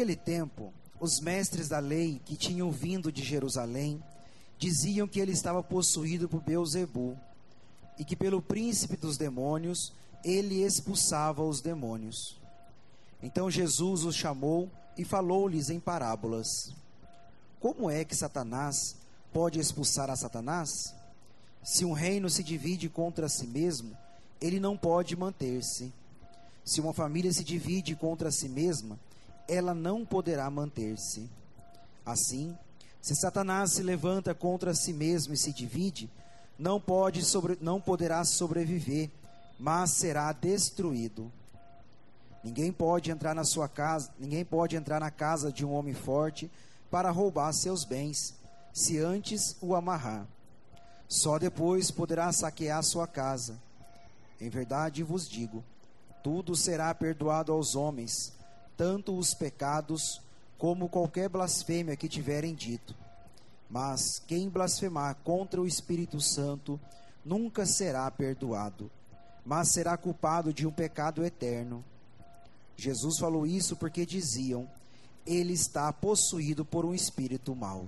Naquele tempo, os mestres da lei que tinham vindo de Jerusalém diziam que ele estava possuído por Beuzebu e que pelo príncipe dos demônios ele expulsava os demônios. Então Jesus os chamou e falou-lhes em parábolas: Como é que Satanás pode expulsar a Satanás? Se um reino se divide contra si mesmo, ele não pode manter-se. Se uma família se divide contra si mesma, ela não poderá manter-se. Assim, se Satanás se levanta contra si mesmo e se divide, não pode sobre, não poderá sobreviver, mas será destruído. Ninguém pode entrar na sua casa, ninguém pode entrar na casa de um homem forte para roubar seus bens, se antes o amarrar. Só depois poderá saquear sua casa. Em verdade vos digo, tudo será perdoado aos homens, tanto os pecados como qualquer blasfêmia que tiverem dito. Mas quem blasfemar contra o Espírito Santo nunca será perdoado, mas será culpado de um pecado eterno. Jesus falou isso porque diziam: ele está possuído por um espírito mau.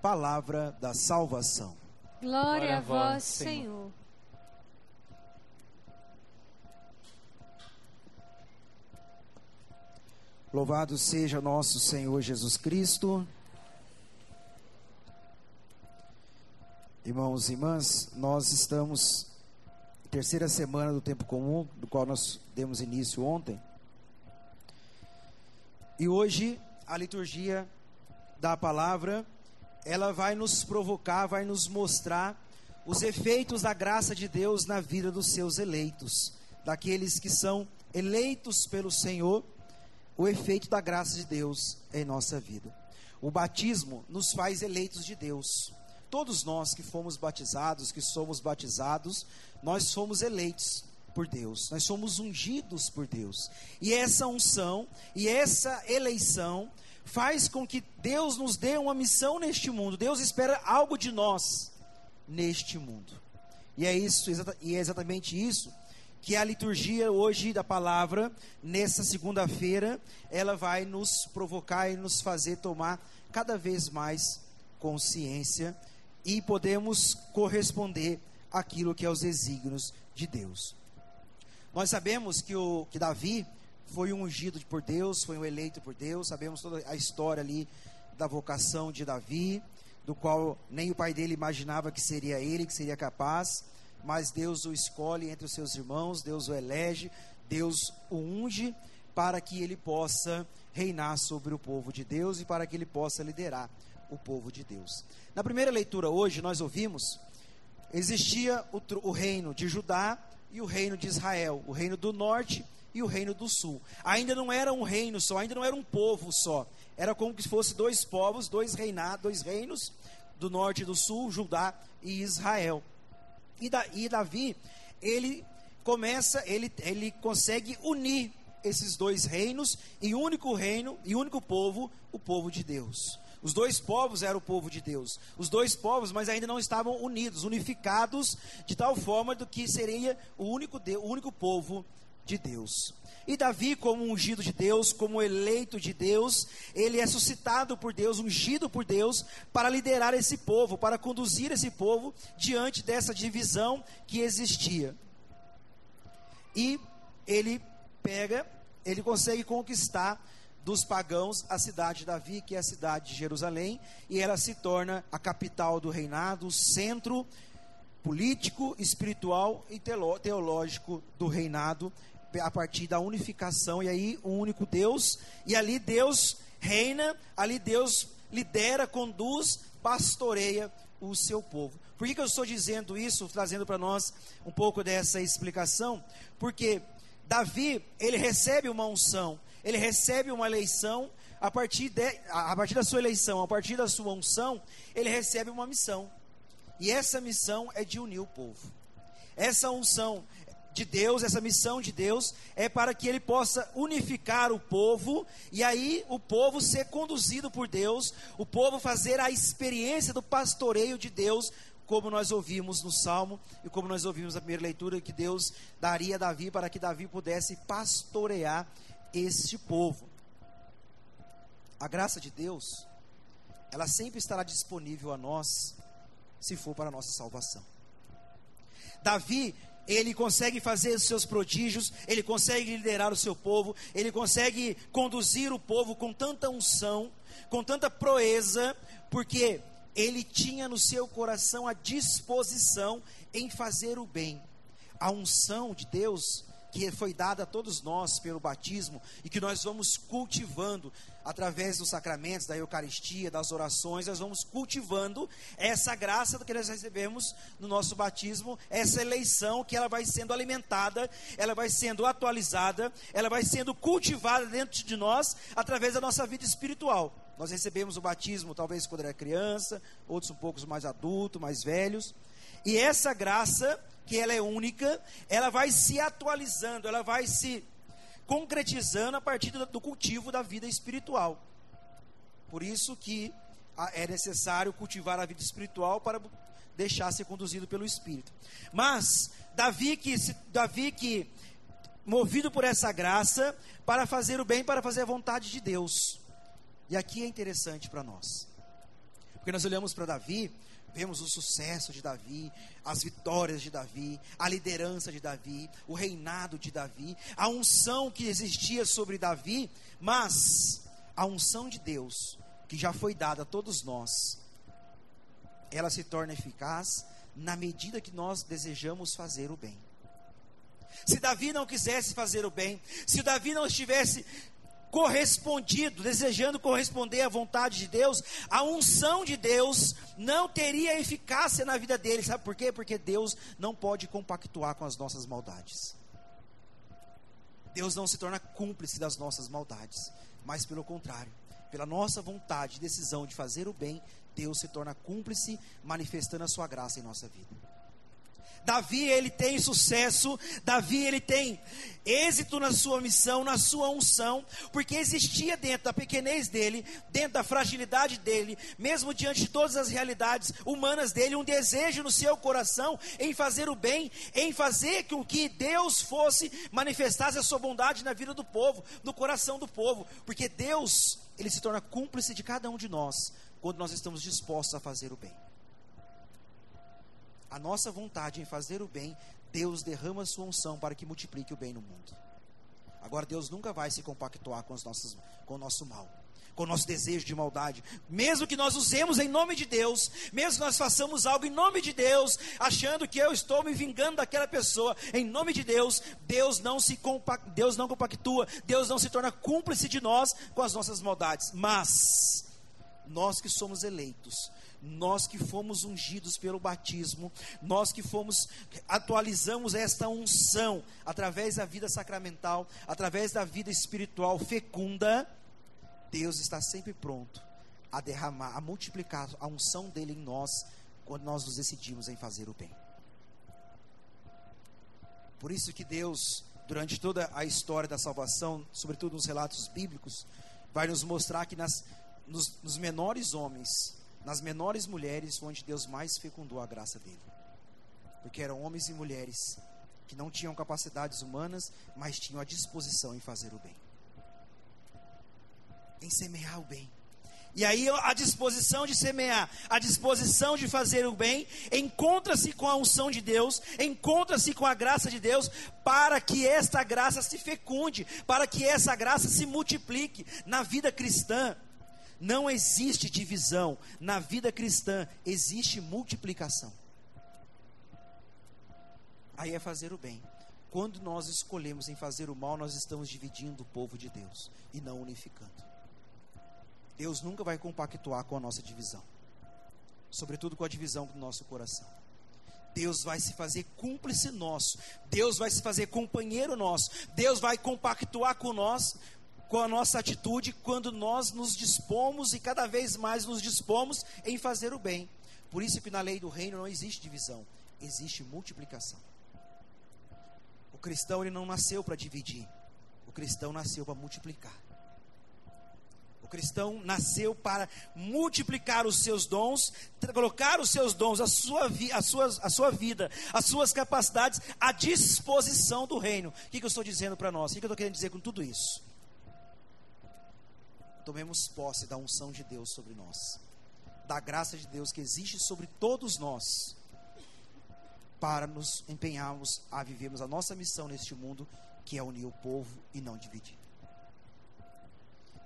Palavra da salvação. Glória a vós, Senhor. Louvado seja nosso Senhor Jesus Cristo. Irmãos e irmãs, nós estamos terceira semana do tempo comum, do qual nós demos início ontem. E hoje a liturgia da palavra, ela vai nos provocar, vai nos mostrar os efeitos da graça de Deus na vida dos seus eleitos, daqueles que são eleitos pelo Senhor, o efeito da graça de Deus em nossa vida. O batismo nos faz eleitos de Deus. Todos nós que fomos batizados, que somos batizados, nós fomos eleitos por Deus, nós somos ungidos por Deus. E essa unção e essa eleição faz com que Deus nos dê uma missão neste mundo. Deus espera algo de nós neste mundo. E é isso, e é exatamente isso que a liturgia hoje da palavra, nessa segunda-feira, ela vai nos provocar e nos fazer tomar cada vez mais consciência e podemos corresponder àquilo que é os desígnios de Deus. Nós sabemos que, o, que Davi foi um ungido por Deus, foi um eleito por Deus, sabemos toda a história ali da vocação de Davi, do qual nem o pai dele imaginava que seria ele, que seria capaz, mas Deus o escolhe entre os seus irmãos, Deus o elege, Deus o unge para que ele possa reinar sobre o povo de Deus e para que ele possa liderar o povo de Deus. Na primeira leitura hoje nós ouvimos existia o, o reino de Judá e o reino de Israel, o reino do norte e o reino do sul. Ainda não era um reino só, ainda não era um povo só. Era como se fosse dois povos, dois reinados, dois reinos, do norte e do sul, Judá e Israel. E, da, e Davi, ele começa, ele, ele consegue unir esses dois reinos em único reino e único povo, o povo de Deus. Os dois povos eram o povo de Deus. Os dois povos, mas ainda não estavam unidos, unificados de tal forma do que seria o único, Deus, o único povo de Deus. E Davi, como ungido de Deus, como eleito de Deus, ele é suscitado por Deus, ungido por Deus, para liderar esse povo, para conduzir esse povo diante dessa divisão que existia. E ele pega, ele consegue conquistar dos pagãos a cidade de Davi, que é a cidade de Jerusalém, e ela se torna a capital do reinado, o centro político, espiritual e teológico do reinado, a partir da unificação, e aí um único Deus, e ali Deus reina, ali Deus lidera, conduz, pastoreia o seu povo. Por que, que eu estou dizendo isso, trazendo para nós um pouco dessa explicação? Porque Davi, ele recebe uma unção, ele recebe uma eleição, a partir, de, a partir da sua eleição, a partir da sua unção, ele recebe uma missão. E essa missão é de unir o povo. Essa unção de Deus, essa missão de Deus, é para que ele possa unificar o povo, e aí o povo ser conduzido por Deus, o povo fazer a experiência do pastoreio de Deus, como nós ouvimos no Salmo e como nós ouvimos na primeira leitura, que Deus daria a Davi para que Davi pudesse pastorear este povo. A graça de Deus, ela sempre estará disponível a nós, se for para a nossa salvação. Davi, ele consegue fazer os seus prodígios, ele consegue liderar o seu povo, ele consegue conduzir o povo com tanta unção, com tanta proeza, porque ele tinha no seu coração a disposição em fazer o bem. A unção de Deus que foi dada a todos nós pelo batismo e que nós vamos cultivando através dos sacramentos, da Eucaristia, das orações, nós vamos cultivando essa graça que nós recebemos no nosso batismo, essa eleição que ela vai sendo alimentada, ela vai sendo atualizada, ela vai sendo cultivada dentro de nós através da nossa vida espiritual. Nós recebemos o batismo talvez quando era criança, outros um pouco mais adultos, mais velhos. E essa graça que ela é única, ela vai se atualizando, ela vai se concretizando a partir do cultivo da vida espiritual. Por isso que é necessário cultivar a vida espiritual para deixar ser conduzido pelo Espírito. Mas Davi que, Davi que movido por essa graça para fazer o bem, para fazer a vontade de Deus. E aqui é interessante para nós. Porque nós olhamos para Davi Vemos o sucesso de Davi, as vitórias de Davi, a liderança de Davi, o reinado de Davi, a unção que existia sobre Davi, mas a unção de Deus, que já foi dada a todos nós, ela se torna eficaz na medida que nós desejamos fazer o bem. Se Davi não quisesse fazer o bem, se Davi não estivesse correspondido, desejando corresponder à vontade de Deus, a unção de Deus não teria eficácia na vida dele. Sabe por quê? Porque Deus não pode compactuar com as nossas maldades. Deus não se torna cúmplice das nossas maldades, mas pelo contrário, pela nossa vontade e decisão de fazer o bem, Deus se torna cúmplice, manifestando a sua graça em nossa vida. Davi ele tem sucesso, Davi ele tem êxito na sua missão, na sua unção, porque existia dentro da pequenez dele, dentro da fragilidade dele, mesmo diante de todas as realidades humanas dele, um desejo no seu coração em fazer o bem, em fazer com que Deus fosse manifestasse a sua bondade na vida do povo, no coração do povo, porque Deus, ele se torna cúmplice de cada um de nós quando nós estamos dispostos a fazer o bem a nossa vontade em fazer o bem, Deus derrama a sua unção para que multiplique o bem no mundo. Agora, Deus nunca vai se compactuar com, os nossos, com o nosso mal, com o nosso desejo de maldade. Mesmo que nós usemos em nome de Deus, mesmo que nós façamos algo em nome de Deus, achando que eu estou me vingando daquela pessoa, em nome de Deus, Deus não se compact, Deus não compactua, Deus não se torna cúmplice de nós com as nossas maldades. Mas nós que somos eleitos, nós que fomos ungidos pelo batismo, nós que fomos, atualizamos esta unção através da vida sacramental, através da vida espiritual fecunda, Deus está sempre pronto a derramar, a multiplicar a unção dele em nós, quando nós nos decidimos em fazer o bem. Por isso que Deus, durante toda a história da salvação, sobretudo nos relatos bíblicos, vai nos mostrar que nas, nos, nos menores homens, nas menores mulheres onde Deus mais fecundou a graça dele. Porque eram homens e mulheres que não tinham capacidades humanas, mas tinham a disposição em fazer o bem. Em semear o bem. E aí a disposição de semear, a disposição de fazer o bem, encontra-se com a unção de Deus, encontra-se com a graça de Deus, para que esta graça se fecunde, para que essa graça se multiplique na vida cristã. Não existe divisão. Na vida cristã existe multiplicação. Aí é fazer o bem. Quando nós escolhemos em fazer o mal, nós estamos dividindo o povo de Deus e não unificando. Deus nunca vai compactuar com a nossa divisão, sobretudo com a divisão do nosso coração. Deus vai se fazer cúmplice nosso, Deus vai se fazer companheiro nosso, Deus vai compactuar com nós com a nossa atitude quando nós nos dispomos e cada vez mais nos dispomos em fazer o bem. Por isso que na lei do reino não existe divisão, existe multiplicação. O cristão ele não nasceu para dividir, o cristão nasceu para multiplicar. O cristão nasceu para multiplicar os seus dons, colocar os seus dons, a sua, vi, a suas, a sua vida, as suas capacidades à disposição do reino. O que, que eu estou dizendo para nós? O que, que eu estou querendo dizer com tudo isso? Tomemos posse da unção de Deus sobre nós, da graça de Deus que existe sobre todos nós, para nos empenharmos a vivermos a nossa missão neste mundo, que é unir o povo e não dividir.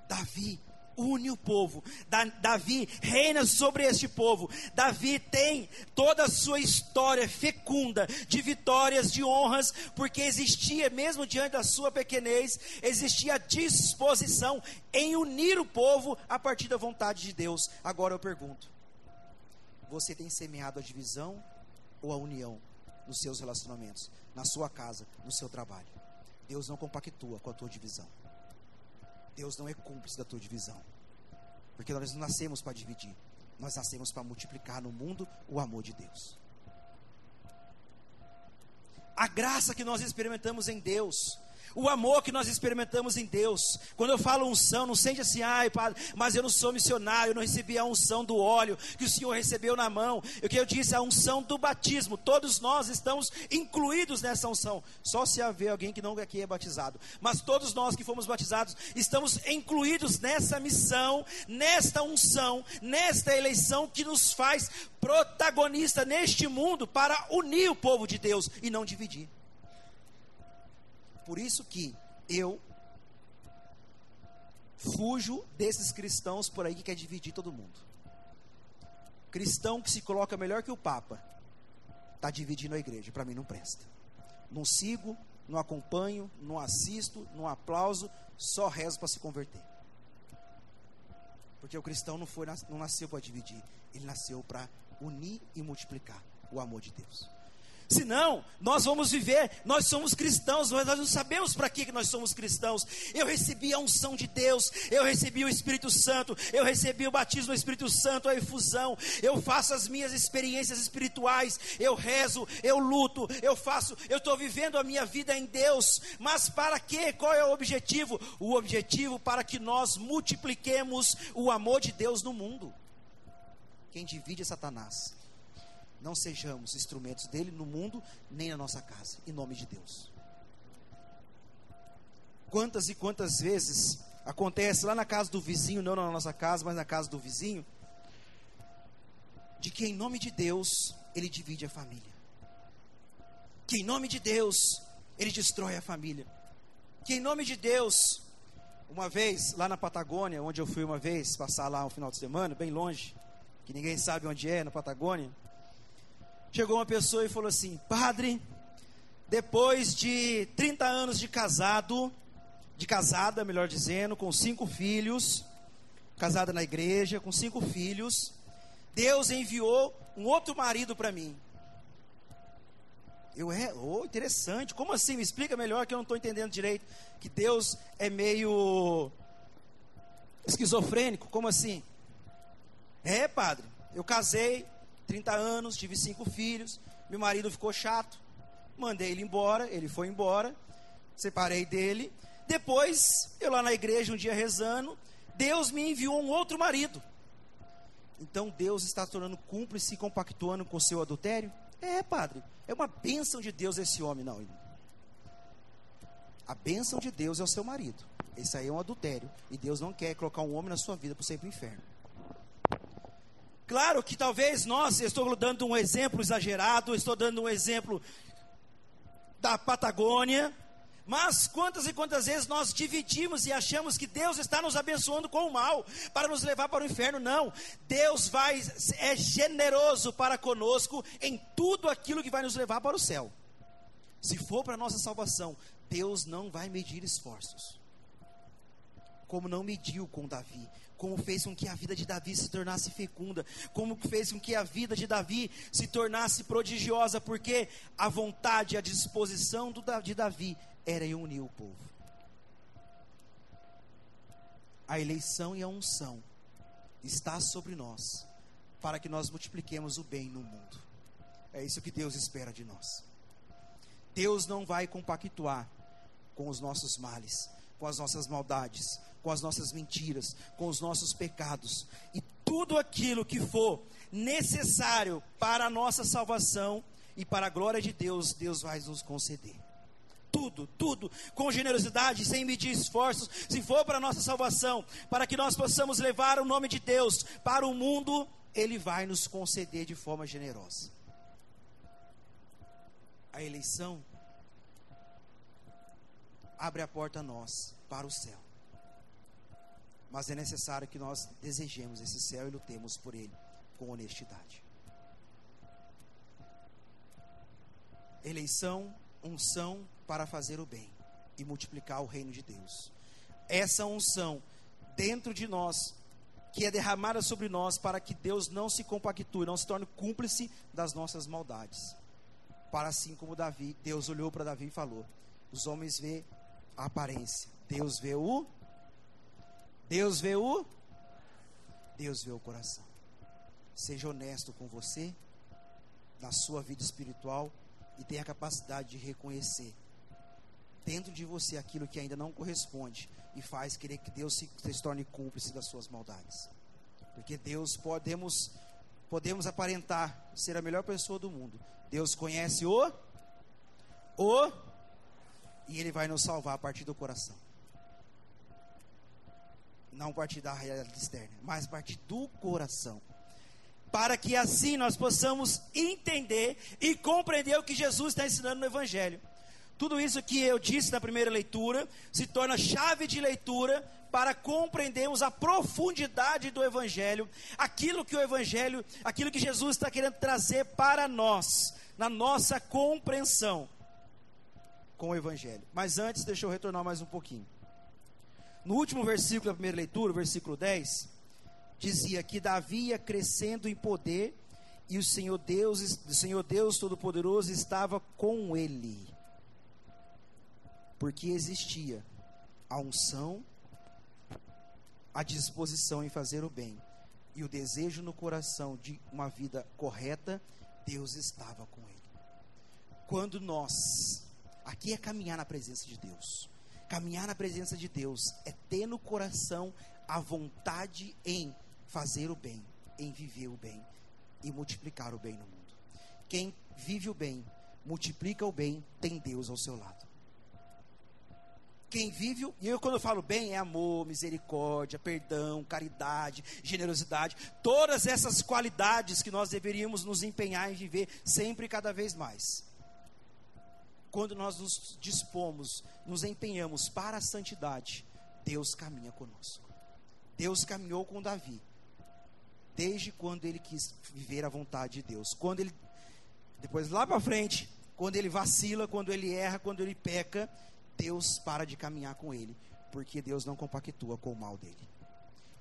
Davi une o povo. Davi reina sobre este povo. Davi tem toda a sua história fecunda de vitórias, de honras, porque existia, mesmo diante da sua pequenez, existia disposição em unir o povo a partir da vontade de Deus. Agora eu pergunto: você tem semeado a divisão ou a união nos seus relacionamentos, na sua casa, no seu trabalho? Deus não compactua com a tua divisão. Deus não é cúmplice da tua divisão. Porque nós não nascemos para dividir. Nós nascemos para multiplicar no mundo o amor de Deus. A graça que nós experimentamos em Deus o amor que nós experimentamos em Deus. Quando eu falo unção, não sente assim, ai, padre, mas eu não sou missionário, eu não recebi a unção do óleo que o Senhor recebeu na mão. O que eu disse, a unção do batismo. Todos nós estamos incluídos nessa unção. Só se haver alguém que não aqui é batizado. Mas todos nós que fomos batizados estamos incluídos nessa missão, nesta unção, nesta eleição que nos faz protagonista neste mundo para unir o povo de Deus e não dividir. Por isso que eu fujo desses cristãos por aí que quer dividir todo mundo. Cristão que se coloca melhor que o Papa, está dividindo a igreja. Para mim não presta. Não sigo, não acompanho, não assisto, não aplauso, só rezo para se converter. Porque o cristão não, foi, não nasceu para dividir, ele nasceu para unir e multiplicar o amor de Deus. Senão, nós vamos viver, nós somos cristãos, mas nós não sabemos para que nós somos cristãos. Eu recebi a unção de Deus, eu recebi o Espírito Santo, eu recebi o batismo do Espírito Santo, a efusão, eu faço as minhas experiências espirituais, eu rezo, eu luto, eu faço, eu estou vivendo a minha vida em Deus, mas para quê? Qual é o objetivo? O objetivo para que nós multipliquemos o amor de Deus no mundo. Quem divide é Satanás não sejamos instrumentos dele no mundo, nem na nossa casa, em nome de Deus. Quantas e quantas vezes acontece lá na casa do vizinho, não na nossa casa, mas na casa do vizinho, de que em nome de Deus ele divide a família, que em nome de Deus ele destrói a família, que em nome de Deus, uma vez lá na Patagônia, onde eu fui uma vez passar lá um final de semana, bem longe, que ninguém sabe onde é, na Patagônia, chegou uma pessoa e falou assim: Padre, depois de 30 anos de casado, de casada, melhor dizendo, com cinco filhos, casada na igreja, com cinco filhos, Deus enviou um outro marido para mim. Eu é, oh, interessante. Como assim? Me explica melhor que eu não estou entendendo direito. Que Deus é meio esquizofrênico. Como assim? É, padre. Eu casei, 30 anos, tive cinco filhos, meu marido ficou chato, mandei ele embora, ele foi embora, separei dele. Depois, eu lá na igreja um dia rezando, Deus me enviou um outro marido. Então Deus está tornando cúmplice e compactuando com o seu adultério? É, padre, é uma bênção de Deus esse homem, não. A bênção de Deus é o seu marido. Esse aí é um adultério. E Deus não quer colocar um homem na sua vida para sempre no inferno. Claro que talvez nós, estou dando um exemplo exagerado, estou dando um exemplo da Patagônia, mas quantas e quantas vezes nós dividimos e achamos que Deus está nos abençoando com o mal para nos levar para o inferno? Não. Deus vai é generoso para conosco em tudo aquilo que vai nos levar para o céu. Se for para a nossa salvação, Deus não vai medir esforços. Como não mediu com Davi, como fez com que a vida de Davi se tornasse fecunda, como fez com que a vida de Davi se tornasse prodigiosa, porque a vontade, a disposição de Davi era unir o povo. A eleição e a unção está sobre nós, para que nós multipliquemos o bem no mundo. É isso que Deus espera de nós. Deus não vai compactuar com os nossos males, com as nossas maldades, com as nossas mentiras, com os nossos pecados e tudo aquilo que for necessário para a nossa salvação e para a glória de Deus, Deus vai nos conceder. Tudo tudo, com generosidade, sem medir esforços, se for para a nossa salvação, para que nós possamos levar o nome de Deus para o mundo, Ele vai nos conceder de forma generosa. A eleição abre a porta a nós para o céu. Mas é necessário que nós desejemos esse céu e lutemos por ele com honestidade. Eleição, unção para fazer o bem e multiplicar o reino de Deus. Essa unção dentro de nós, que é derramada sobre nós para que Deus não se compactue, não se torne cúmplice das nossas maldades. Para assim como Davi, Deus olhou para Davi e falou: Os homens vê a aparência, Deus vê o Deus vê o Deus vê o coração. Seja honesto com você, na sua vida espiritual e tenha a capacidade de reconhecer dentro de você aquilo que ainda não corresponde e faz querer que Deus se, se torne cúmplice das suas maldades. Porque Deus podemos podemos aparentar ser a melhor pessoa do mundo. Deus conhece o o e ele vai nos salvar a partir do coração. Não a partir da realidade externa, mas a partir do coração. Para que assim nós possamos entender e compreender o que Jesus está ensinando no Evangelho. Tudo isso que eu disse na primeira leitura se torna chave de leitura para compreendermos a profundidade do Evangelho, aquilo que o Evangelho, aquilo que Jesus está querendo trazer para nós, na nossa compreensão com o Evangelho. Mas antes, deixa eu retornar mais um pouquinho. No último versículo da primeira leitura, versículo 10, dizia que Davi ia crescendo em poder e o Senhor Deus, o Senhor Deus Todo-Poderoso estava com ele. Porque existia a unção, a disposição em fazer o bem e o desejo no coração de uma vida correta, Deus estava com ele. Quando nós, aqui é caminhar na presença de Deus. Caminhar na presença de Deus é ter no coração a vontade em fazer o bem, em viver o bem e multiplicar o bem no mundo. Quem vive o bem, multiplica o bem, tem Deus ao seu lado. Quem vive, e eu quando falo bem, é amor, misericórdia, perdão, caridade, generosidade, todas essas qualidades que nós deveríamos nos empenhar em viver sempre e cada vez mais quando nós nos dispomos, nos empenhamos para a santidade, Deus caminha conosco. Deus caminhou com Davi, desde quando ele quis viver a vontade de Deus. Quando ele, depois lá para frente, quando ele vacila, quando ele erra, quando ele peca, Deus para de caminhar com ele, porque Deus não compactua com o mal dele.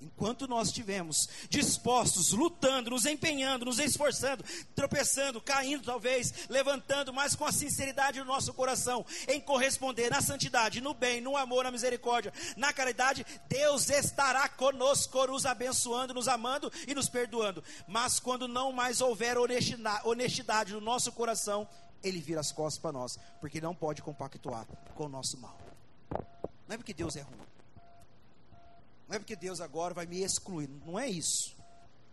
Enquanto nós estivermos dispostos, lutando, nos empenhando, nos esforçando, tropeçando, caindo talvez, levantando, mas com a sinceridade do nosso coração, em corresponder na santidade, no bem, no amor, na misericórdia, na caridade, Deus estará conosco, nos abençoando, nos amando e nos perdoando. Mas quando não mais houver honestidade no nosso coração, Ele vira as costas para nós, porque não pode compactuar com o nosso mal. Não é porque Deus é ruim não é porque Deus agora vai me excluir. Não é isso.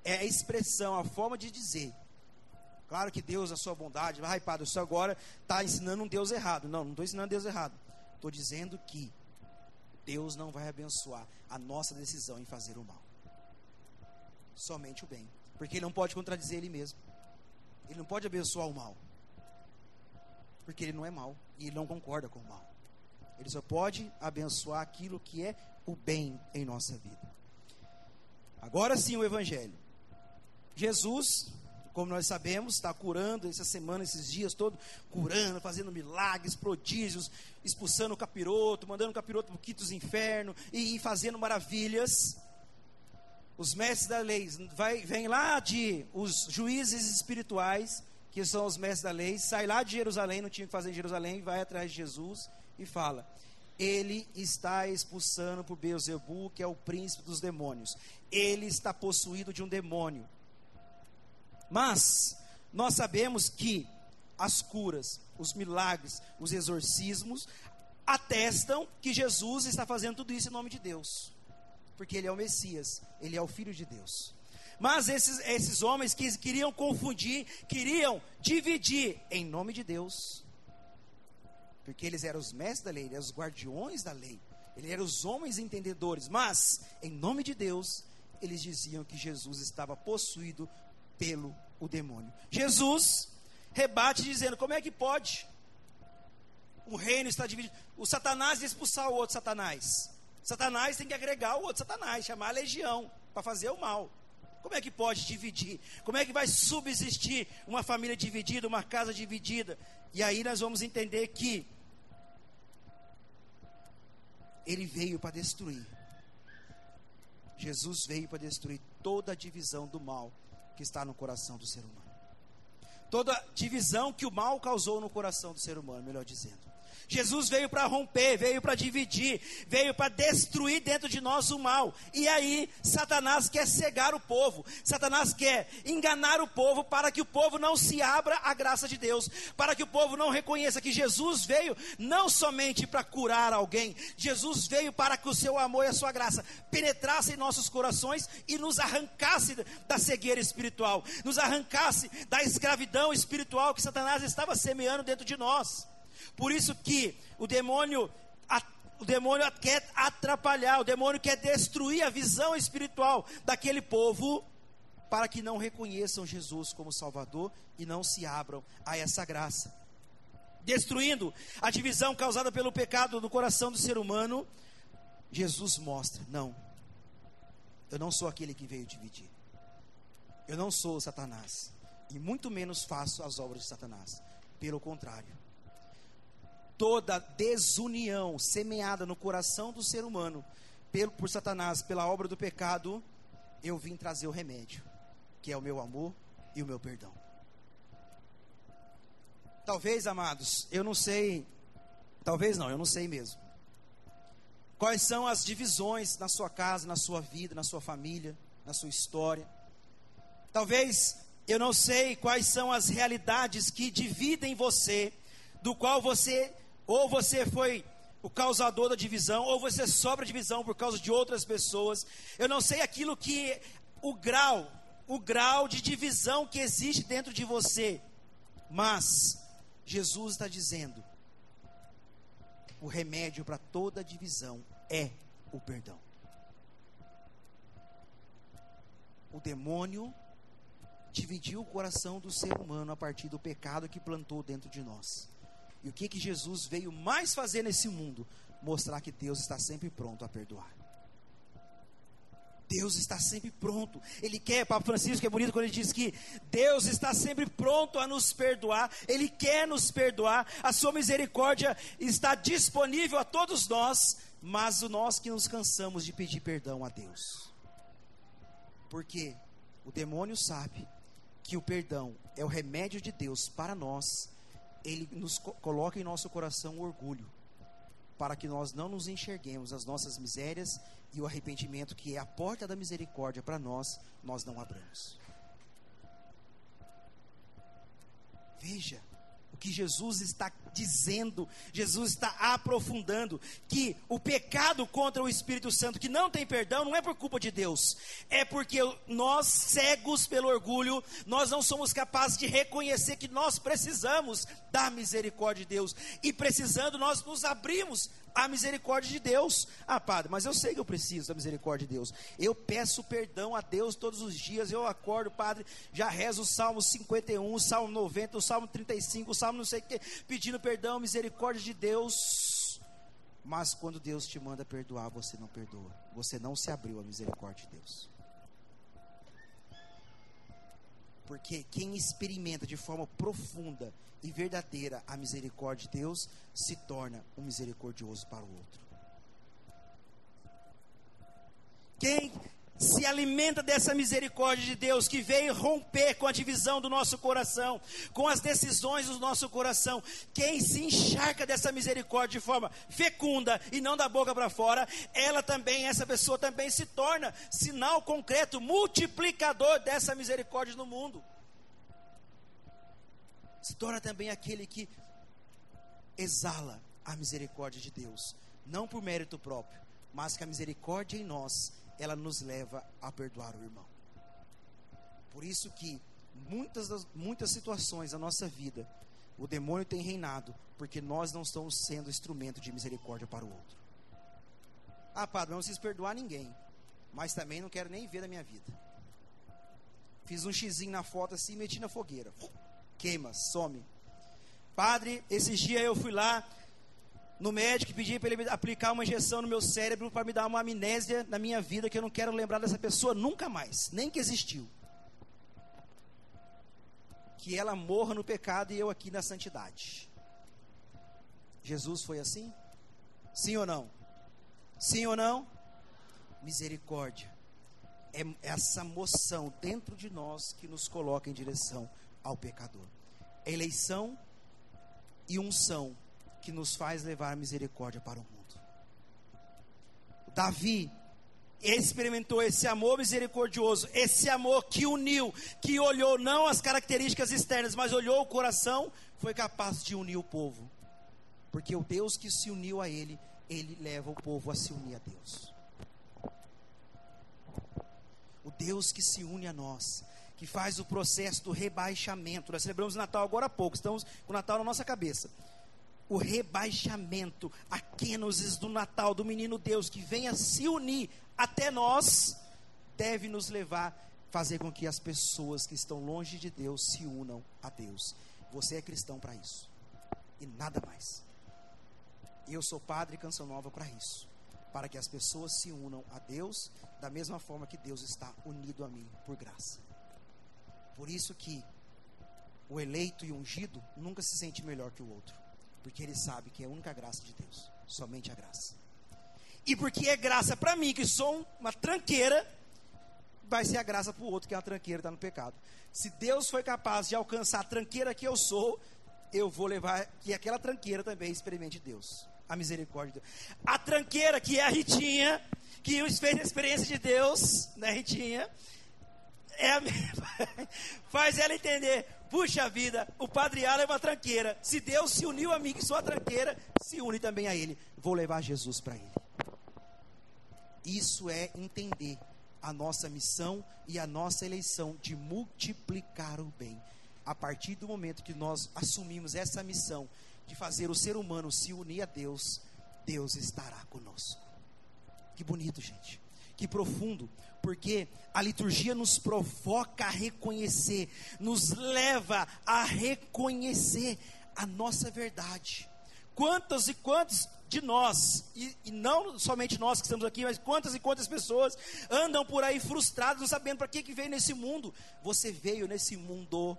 É a expressão, a forma de dizer. Claro que Deus, a sua bondade, vai, Padre, senhor agora está ensinando um Deus errado. Não, não estou ensinando Deus errado. Estou dizendo que Deus não vai abençoar a nossa decisão em fazer o mal. Somente o bem. Porque ele não pode contradizer ele mesmo. Ele não pode abençoar o mal. Porque ele não é mal. E ele não concorda com o mal. Ele só pode abençoar aquilo que é o bem em nossa vida. Agora sim o Evangelho. Jesus, como nós sabemos, está curando essa semana, esses dias todos, curando, fazendo milagres, prodígios, expulsando o capiroto, mandando o capiroto para o quinto e, e fazendo maravilhas. Os mestres da lei vai, vem lá de os juízes espirituais, que são os mestres da lei, sai lá de Jerusalém, não tinha que fazer em Jerusalém, vai atrás de Jesus e fala: ele está expulsando por Beuzebu, que é o príncipe dos demônios. Ele está possuído de um demônio. Mas nós sabemos que as curas, os milagres, os exorcismos atestam que Jesus está fazendo tudo isso em nome de Deus. Porque ele é o Messias, ele é o filho de Deus. Mas esses, esses homens que queriam confundir, queriam dividir em nome de Deus porque eles eram os mestres da lei, eles eram os guardiões da lei, eles eram os homens entendedores, mas, em nome de Deus, eles diziam que Jesus estava possuído pelo o demônio. Jesus rebate dizendo: como é que pode? O reino está dividido. O Satanás expulsar o outro Satanás. Satanás tem que agregar o outro Satanás, chamar a legião para fazer o mal. Como é que pode dividir? Como é que vai subsistir uma família dividida, uma casa dividida? E aí nós vamos entender que ele veio para destruir. Jesus veio para destruir toda a divisão do mal que está no coração do ser humano. Toda divisão que o mal causou no coração do ser humano, melhor dizendo. Jesus veio para romper, veio para dividir, veio para destruir dentro de nós o mal. E aí, Satanás quer cegar o povo, Satanás quer enganar o povo para que o povo não se abra à graça de Deus, para que o povo não reconheça que Jesus veio não somente para curar alguém, Jesus veio para que o seu amor e a sua graça penetrassem em nossos corações e nos arrancasse da cegueira espiritual, nos arrancasse da escravidão espiritual que Satanás estava semeando dentro de nós. Por isso que o demônio o demônio quer atrapalhar, o demônio quer destruir a visão espiritual daquele povo para que não reconheçam Jesus como Salvador e não se abram a essa graça. Destruindo a divisão causada pelo pecado no coração do ser humano, Jesus mostra: não, eu não sou aquele que veio dividir, eu não sou Satanás, e muito menos faço as obras de Satanás, pelo contrário, toda desunião semeada no coração do ser humano pelo, por Satanás, pela obra do pecado, eu vim trazer o remédio, que é o meu amor e o meu perdão. Talvez, amados, eu não sei, talvez não, eu não sei mesmo. Quais são as divisões na sua casa, na sua vida, na sua família, na sua história? Talvez eu não sei quais são as realidades que dividem você, do qual você ou você foi o causador da divisão, ou você sobra divisão por causa de outras pessoas. Eu não sei aquilo que o grau, o grau de divisão que existe dentro de você, mas Jesus está dizendo: o remédio para toda divisão é o perdão. O demônio dividiu o coração do ser humano a partir do pecado que plantou dentro de nós. E o que que Jesus veio mais fazer nesse mundo? Mostrar que Deus está sempre pronto a perdoar. Deus está sempre pronto. Ele quer, Papa Francisco, é bonito quando ele diz que Deus está sempre pronto a nos perdoar. Ele quer nos perdoar. A sua misericórdia está disponível a todos nós, mas o nós que nos cansamos de pedir perdão a Deus. Porque o demônio sabe que o perdão é o remédio de Deus para nós ele nos coloca em nosso coração o orgulho, para que nós não nos enxerguemos as nossas misérias e o arrependimento, que é a porta da misericórdia para nós, nós não abramos. Veja, que Jesus está dizendo, Jesus está aprofundando que o pecado contra o Espírito Santo que não tem perdão não é por culpa de Deus, é porque nós cegos pelo orgulho, nós não somos capazes de reconhecer que nós precisamos da misericórdia de Deus e precisando nós nos abrimos a misericórdia de Deus. Ah, padre, mas eu sei que eu preciso da misericórdia de Deus. Eu peço perdão a Deus todos os dias. Eu acordo, padre, já rezo o Salmo 51, o Salmo 90, o Salmo 35, o Salmo não sei o que, pedindo perdão, misericórdia de Deus. Mas quando Deus te manda perdoar, você não perdoa. Você não se abriu à misericórdia de Deus. Porque quem experimenta de forma profunda e verdadeira a misericórdia de Deus se torna um misericordioso para o outro. Quem se alimenta dessa misericórdia de Deus que veio romper com a divisão do nosso coração, com as decisões do nosso coração. Quem se encharca dessa misericórdia de forma fecunda e não da boca para fora, ela também, essa pessoa também se torna sinal concreto, multiplicador dessa misericórdia no mundo se torna também aquele que exala a misericórdia de Deus, não por mérito próprio, mas que a misericórdia em nós, ela nos leva a perdoar o irmão. Por isso que muitas, muitas situações da nossa vida, O demônio tem reinado porque nós não estamos sendo instrumento de misericórdia para o outro. Ah, padre, não preciso perdoar ninguém, mas também não quero nem ver na minha vida. Fiz um xizinho na foto assim, meti na fogueira. Queima, some. Padre, esses dias eu fui lá no médico e pedi para ele aplicar uma injeção no meu cérebro para me dar uma amnésia na minha vida que eu não quero lembrar dessa pessoa nunca mais, nem que existiu que ela morra no pecado e eu aqui na santidade. Jesus foi assim? Sim ou não? Sim ou não? Misericórdia. É essa moção dentro de nós que nos coloca em direção ao pecador. Eleição e unção que nos faz levar misericórdia para o mundo. Davi experimentou esse amor misericordioso, esse amor que uniu, que olhou não as características externas, mas olhou o coração, foi capaz de unir o povo. Porque o Deus que se uniu a ele, ele leva o povo a se unir a Deus. O Deus que se une a nós, que faz o processo do rebaixamento. Nós celebramos o Natal agora há pouco, estamos com o Natal na nossa cabeça o rebaixamento, a do Natal, do menino Deus, que venha se unir até nós, deve nos levar, fazer com que as pessoas que estão longe de Deus se unam a Deus. Você é cristão para isso, e nada mais. Eu sou padre Canção Nova para isso, para que as pessoas se unam a Deus da mesma forma que Deus está unido a mim por graça. Por isso que o eleito e ungido nunca se sente melhor que o outro. Porque ele sabe que é a única graça de Deus, somente a graça. E porque é graça para mim, que sou uma tranqueira, vai ser a graça para o outro, que é uma tranqueira, está no pecado. Se Deus foi capaz de alcançar a tranqueira que eu sou, eu vou levar que aquela tranqueira também experimente Deus, a misericórdia de Deus. A tranqueira que é a Ritinha, que fez a experiência de Deus, né, Ritinha? É a, faz ela entender Puxa vida, o Padre Ala é uma tranqueira. Se Deus se uniu a mim, que sou a tranqueira, se une também a ele. Vou levar Jesus para ele. Isso é entender a nossa missão e a nossa eleição de multiplicar o bem. A partir do momento que nós assumimos essa missão de fazer o ser humano se unir a Deus, Deus estará conosco. Que bonito, gente. Que profundo porque a liturgia nos provoca a reconhecer, nos leva a reconhecer a nossa verdade. Quantas e quantos de nós, e, e, não somente nós que estamos aqui, mas quantas e quantas pessoas andam por aí frustradas, não sabendo para que, que veio nesse mundo. Você veio nesse mundo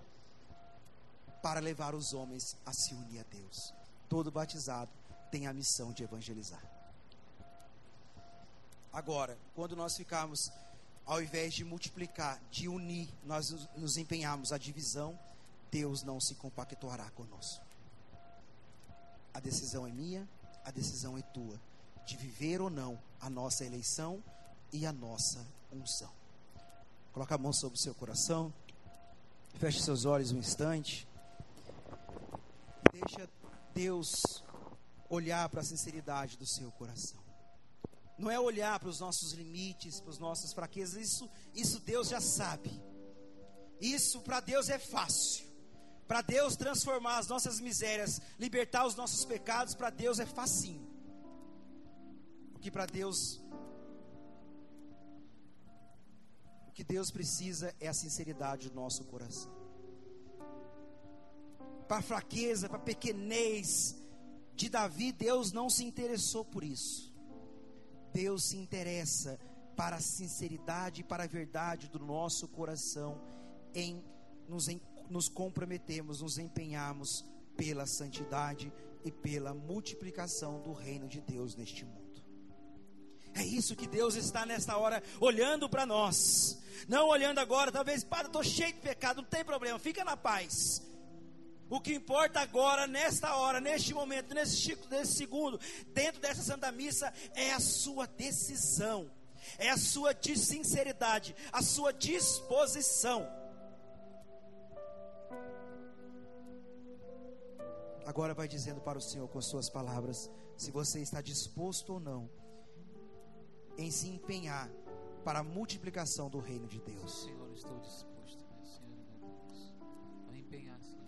para levar os homens a se unir a Deus. Todo batizado tem a missão de evangelizar. Agora, quando nós ficarmos ao invés de multiplicar, de unir, nós nos empenhamos a divisão, Deus não se compactuará conosco. A decisão é minha, a decisão é tua, de viver ou não a nossa eleição e a nossa unção. Coloca a mão sobre o seu coração, feche seus olhos um instante, deixa Deus olhar para a sinceridade do seu coração não é olhar para os nossos limites, para as nossas fraquezas, isso, isso Deus já sabe. Isso para Deus é fácil. Para Deus transformar as nossas misérias, libertar os nossos pecados, para Deus é facinho. O que para Deus o que Deus precisa é a sinceridade do nosso coração. Para fraqueza, para pequenez de Davi, Deus não se interessou por isso. Deus se interessa para a sinceridade e para a verdade do nosso coração em nos, em nos comprometemos, nos empenharmos pela santidade e pela multiplicação do reino de Deus neste mundo. É isso que Deus está nesta hora olhando para nós. Não olhando agora, talvez, Padre, estou cheio de pecado, não tem problema, fica na paz. O que importa agora, nesta hora, neste momento, nesse, nesse segundo, dentro dessa Santa Missa, é a sua decisão, é a sua sinceridade, a sua disposição. Agora vai dizendo para o Senhor com suas palavras, se você está disposto ou não em se empenhar para a multiplicação do reino de Deus. Senhor, estou disposto.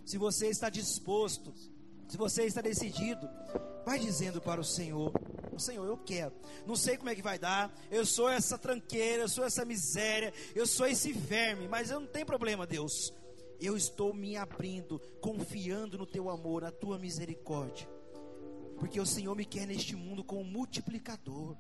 Se você está disposto, se você está decidido, vai dizendo para o Senhor: Senhor, eu quero. Não sei como é que vai dar. Eu sou essa tranqueira, eu sou essa miséria, eu sou esse verme, mas eu não tem problema, Deus. Eu estou me abrindo, confiando no teu amor, na tua misericórdia. Porque o Senhor me quer neste mundo como multiplicador.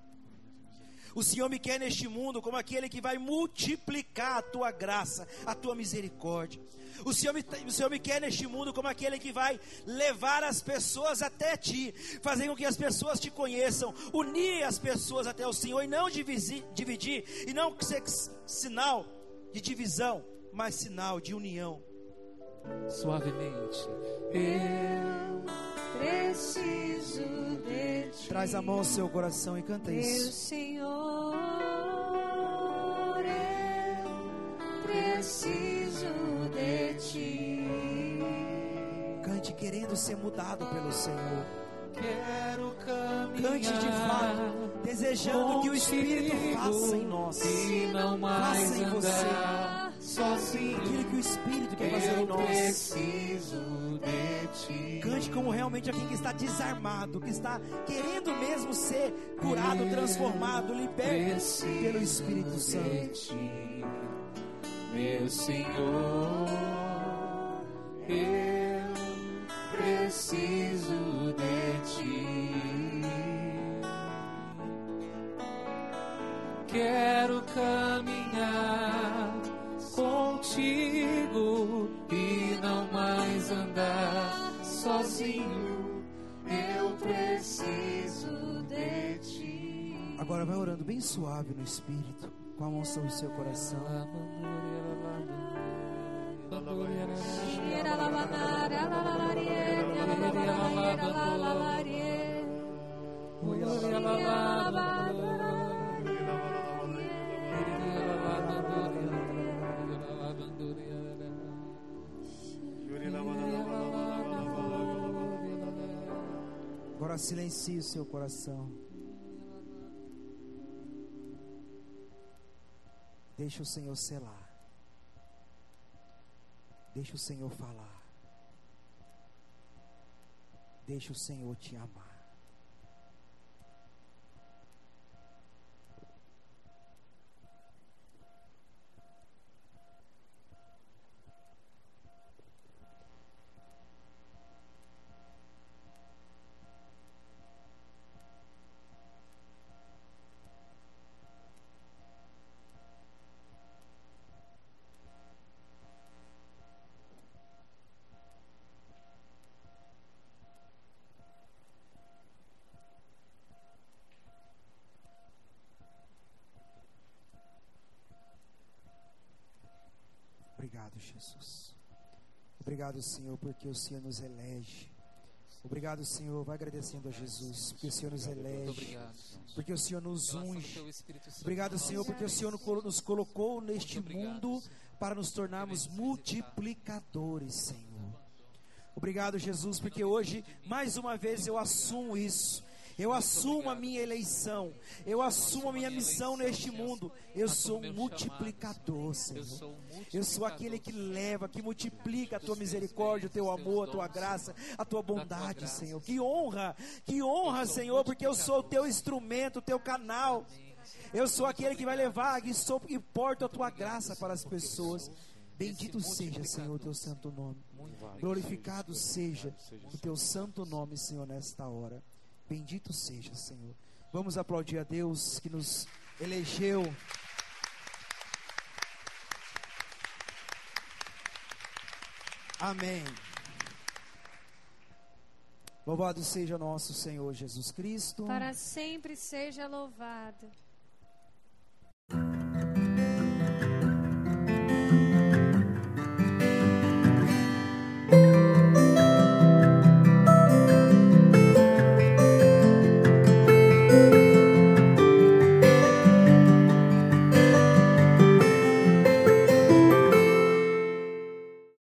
O Senhor me quer neste mundo como aquele que vai multiplicar a tua graça, a tua misericórdia. O Senhor, me, o Senhor me quer neste mundo como aquele que vai levar as pessoas até ti, fazer com que as pessoas te conheçam, unir as pessoas até o Senhor e não dividir, dividir e não ser sinal de divisão, mas sinal de união. Suavemente. Eu preciso de ti. Traz a mão ao seu coração e canta Meu isso. Senhor, preciso de ti. Cante querendo ser mudado pelo Senhor. Quero caminhar. Cante de fato, desejando que o Espírito faça em nós. E não mais Faça em você. sozinho. Aquilo que o Espírito quer fazer em nós. preciso de ti. Cante como realmente alguém que está desarmado, que está querendo mesmo ser curado, transformado, liberto pelo Espírito Santo. Meu Senhor. Eu preciso de ti. Quero caminhar contigo e não mais andar sozinho. Eu preciso de ti. Agora vai orando bem suave no Espírito, com a mão sobre o seu coração. Agora silencie o seu coração. Deixa o Senhor selar. Deixa o Senhor falar. Deixa o Senhor te amar. Obrigado, Jesus. Obrigado, Senhor, porque o Senhor nos elege. Obrigado, Senhor. Vai agradecendo a Jesus, porque o Senhor nos elege, porque o Senhor nos unge. Obrigado, Senhor, porque o Senhor no- nos colocou neste mundo para nos tornarmos multiplicadores, Senhor. Obrigado, Jesus, porque hoje, mais uma vez, eu assumo isso. Eu assumo a minha eleição. Eu assumo a minha missão neste mundo. Eu sou um multiplicador, Senhor. Eu sou aquele que leva, que multiplica a tua misericórdia, o teu amor, a tua graça, a tua bondade, Senhor. Que honra, que honra, Senhor, porque eu sou o teu instrumento, o teu canal. Eu sou aquele que vai levar, que sou e a tua graça para as pessoas. Bendito seja, Senhor, o teu santo nome. Glorificado seja o teu santo nome, Senhor, nesta hora. Bendito seja, Senhor. Vamos aplaudir a Deus que nos elegeu. Amém. Louvado seja nosso Senhor Jesus Cristo. Para sempre seja louvado.